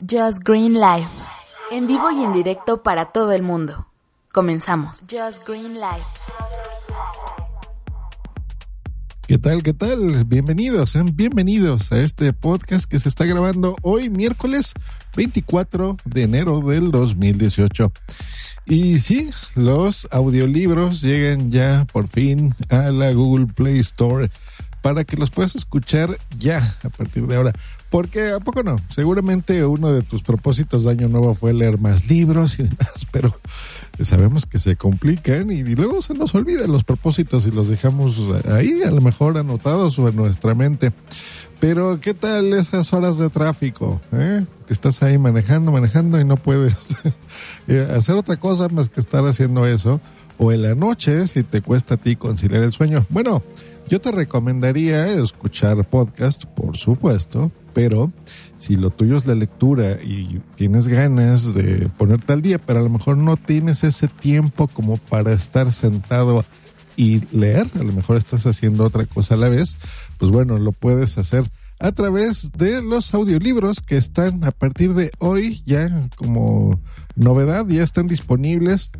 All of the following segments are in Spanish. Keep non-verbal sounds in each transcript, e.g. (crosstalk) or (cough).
Just Green Life. En vivo y en directo para todo el mundo. Comenzamos. Just Green Life. ¿Qué tal? ¿Qué tal? Bienvenidos, sean bienvenidos a este podcast que se está grabando hoy miércoles 24 de enero del 2018. Y sí, los audiolibros llegan ya por fin a la Google Play Store para que los puedas escuchar ya a partir de ahora. Porque a poco no, seguramente uno de tus propósitos de año nuevo fue leer más libros y demás, (laughs) pero sabemos que se complican y, luego se nos olvidan los propósitos y los dejamos ahí a lo mejor anotados o en nuestra mente. Pero ¿qué tal esas horas de tráfico? Eh? Que estás ahí manejando, manejando y no puedes (laughs) eh, hacer otra cosa más que estar haciendo eso. O en la noche, si te cuesta a ti conciliar el sueño. Bueno, yo te recomendaría escuchar podcast, por supuesto, pero si lo tuyo es la lectura y tienes ganas de ponerte al día, pero a lo mejor no tienes ese tiempo como para estar sentado y leer, a lo mejor estás haciendo otra cosa a la vez, pues bueno, lo puedes hacer a través de los audiolibros que están a partir de hoy ya como novedad, ya están disponibles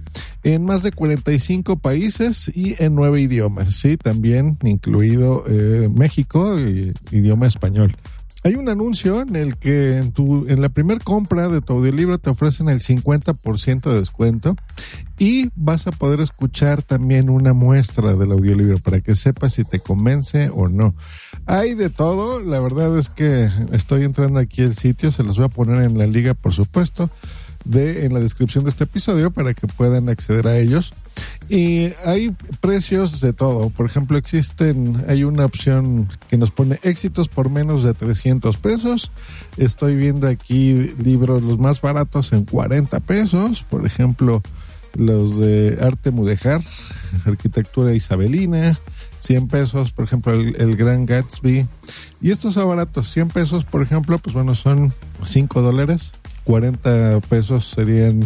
en más de 45 países y en nueve idiomas, sí, también incluido eh, México, y idioma español. Hay un anuncio en el que en, tu, en la primera compra de tu audiolibro te ofrecen el 50% de descuento y vas a poder escuchar también una muestra del audiolibro para que sepas si te convence o no. Hay de todo, la verdad es que estoy entrando aquí al sitio, se los voy a poner en la liga por supuesto de en la descripción de este episodio para que puedan acceder a ellos. Y hay precios de todo. Por ejemplo, existen, hay una opción que nos pone éxitos por menos de 300 pesos. Estoy viendo aquí libros los más baratos en 40 pesos. Por ejemplo, los de arte mudejar, arquitectura isabelina, 100 pesos, por ejemplo, el, Gran Gatsby. Y estos son baratos, 100 pesos, por ejemplo, pues bueno, son 5 dólares. 40 pesos serían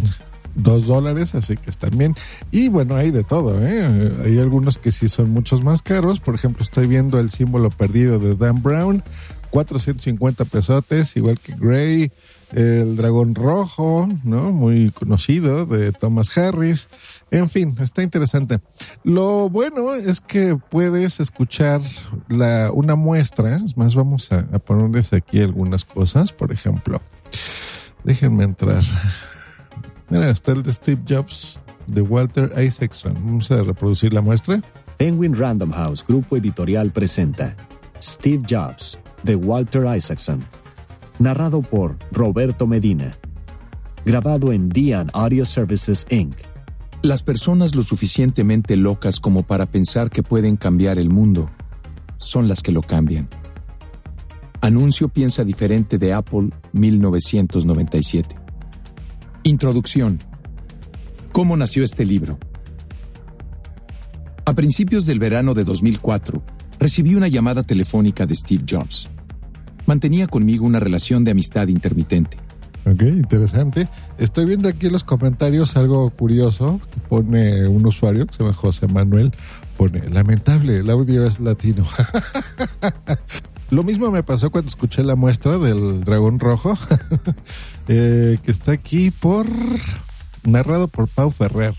2 dólares, así que están bien. Y bueno, hay de todo, ¿eh? Hay algunos que sí son muchos más caros. Por ejemplo, estoy viendo el símbolo perdido de Dan Brown, 450 pesotes, igual que Gray, el dragón rojo, ¿no? Muy conocido, de Thomas Harris. En fin, está interesante. Lo bueno es que puedes escuchar la, una muestra. Es más, vamos a, a ponerles aquí algunas cosas. Por ejemplo, Déjenme entrar. Mira, está el de Steve Jobs de Walter Isaacson. Vamos a reproducir la muestra. Penguin Random House Grupo Editorial presenta Steve Jobs de Walter Isaacson. Narrado por Roberto Medina. Grabado en Dian Audio Services Inc. Las personas lo suficientemente locas como para pensar que pueden cambiar el mundo son las que lo cambian. Anuncio piensa diferente de Apple 1997. Introducción. ¿Cómo nació este libro? A principios del verano de 2004, recibí una llamada telefónica de Steve Jobs. Mantenía conmigo una relación de amistad intermitente. Ok, interesante. Estoy viendo aquí en los comentarios algo curioso. Pone un usuario que se llama José Manuel. Pone, lamentable, el audio es latino. (laughs) Lo mismo me pasó cuando escuché la muestra del dragón rojo, (laughs) eh, que está aquí por narrado por Pau Ferrer.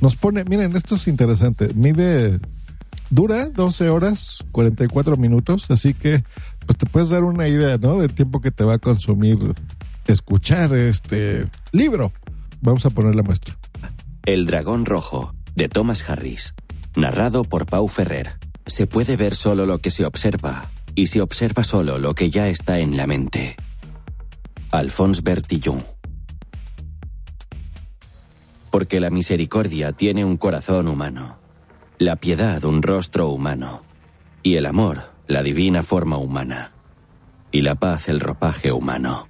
Nos pone, miren, esto es interesante, mide, dura 12 horas 44 minutos, así que pues te puedes dar una idea, ¿no? Del tiempo que te va a consumir escuchar este libro. Vamos a poner la muestra. El dragón rojo, de Thomas Harris, narrado por Pau Ferrer. Se puede ver solo lo que se observa, y se observa solo lo que ya está en la mente. Alphonse Bertillon. Porque la misericordia tiene un corazón humano, la piedad un rostro humano, y el amor la divina forma humana, y la paz el ropaje humano.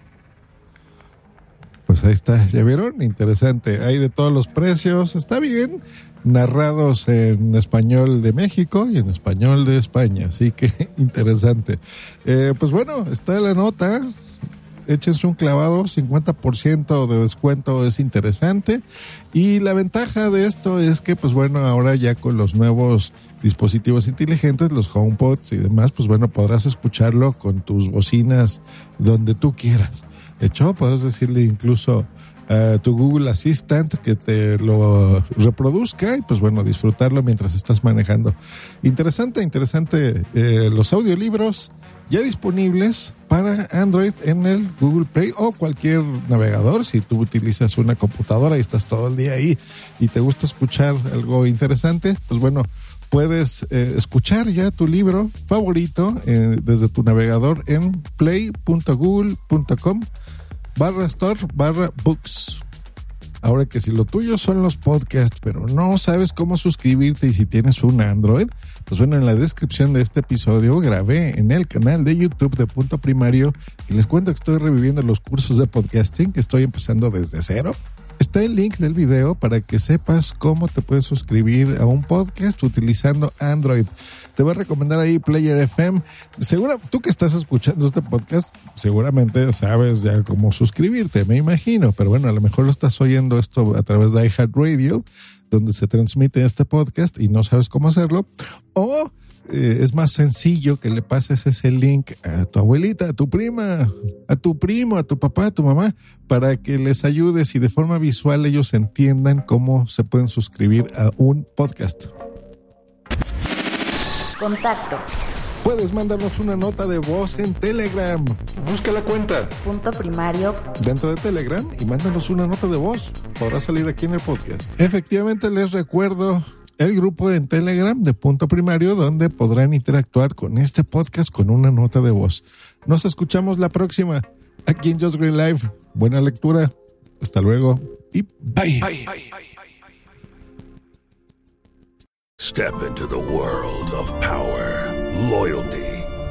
Pues ahí está, ya vieron, interesante. Hay de todos los precios, está bien, narrados en español de México y en español de España, así que (laughs) interesante. Eh, pues bueno, está la nota, échense un clavado, 50% de descuento es interesante. Y la ventaja de esto es que, pues bueno, ahora ya con los nuevos dispositivos inteligentes, los HomePods y demás, pues bueno, podrás escucharlo con tus bocinas donde tú quieras. Hecho, podrás decirle incluso a tu Google Assistant que te lo reproduzca y pues bueno, disfrutarlo mientras estás manejando. Interesante, interesante eh, los audiolibros ya disponibles para Android en el Google Play o cualquier navegador. Si tú utilizas una computadora y estás todo el día ahí y te gusta escuchar algo interesante, pues bueno, puedes eh, escuchar ya tu libro favorito eh, desde tu navegador en play.google.com barra store barra books. Ahora que si lo tuyo son los podcasts, pero no sabes cómo suscribirte y si tienes un Android, pues bueno, en la descripción de este episodio grabé en el canal de YouTube de Punto Primario y les cuento que estoy reviviendo los cursos de podcasting que estoy empezando desde cero. Está el link del video para que sepas cómo te puedes suscribir a un podcast utilizando Android. Te voy a recomendar ahí Player FM. Segura, tú que estás escuchando este podcast, seguramente sabes ya cómo suscribirte, me imagino. Pero bueno, a lo mejor lo estás oyendo esto a través de iHeartRadio, donde se transmite este podcast y no sabes cómo hacerlo. O eh, es más sencillo que le pases ese link a tu abuelita, a tu prima, a tu primo, a tu papá, a tu mamá, para que les ayudes y de forma visual ellos entiendan cómo se pueden suscribir a un podcast. Contacto. Puedes mandarnos una nota de voz en Telegram. Busca la cuenta Punto primario. dentro de Telegram y mándanos una nota de voz. Podrá salir aquí en el podcast. Efectivamente, les recuerdo el grupo en Telegram de Punto Primario donde podrán interactuar con este podcast con una nota de voz. Nos escuchamos la próxima aquí en Just Green Live. Buena lectura. Hasta luego y bye. Step into the world of power, loyalty,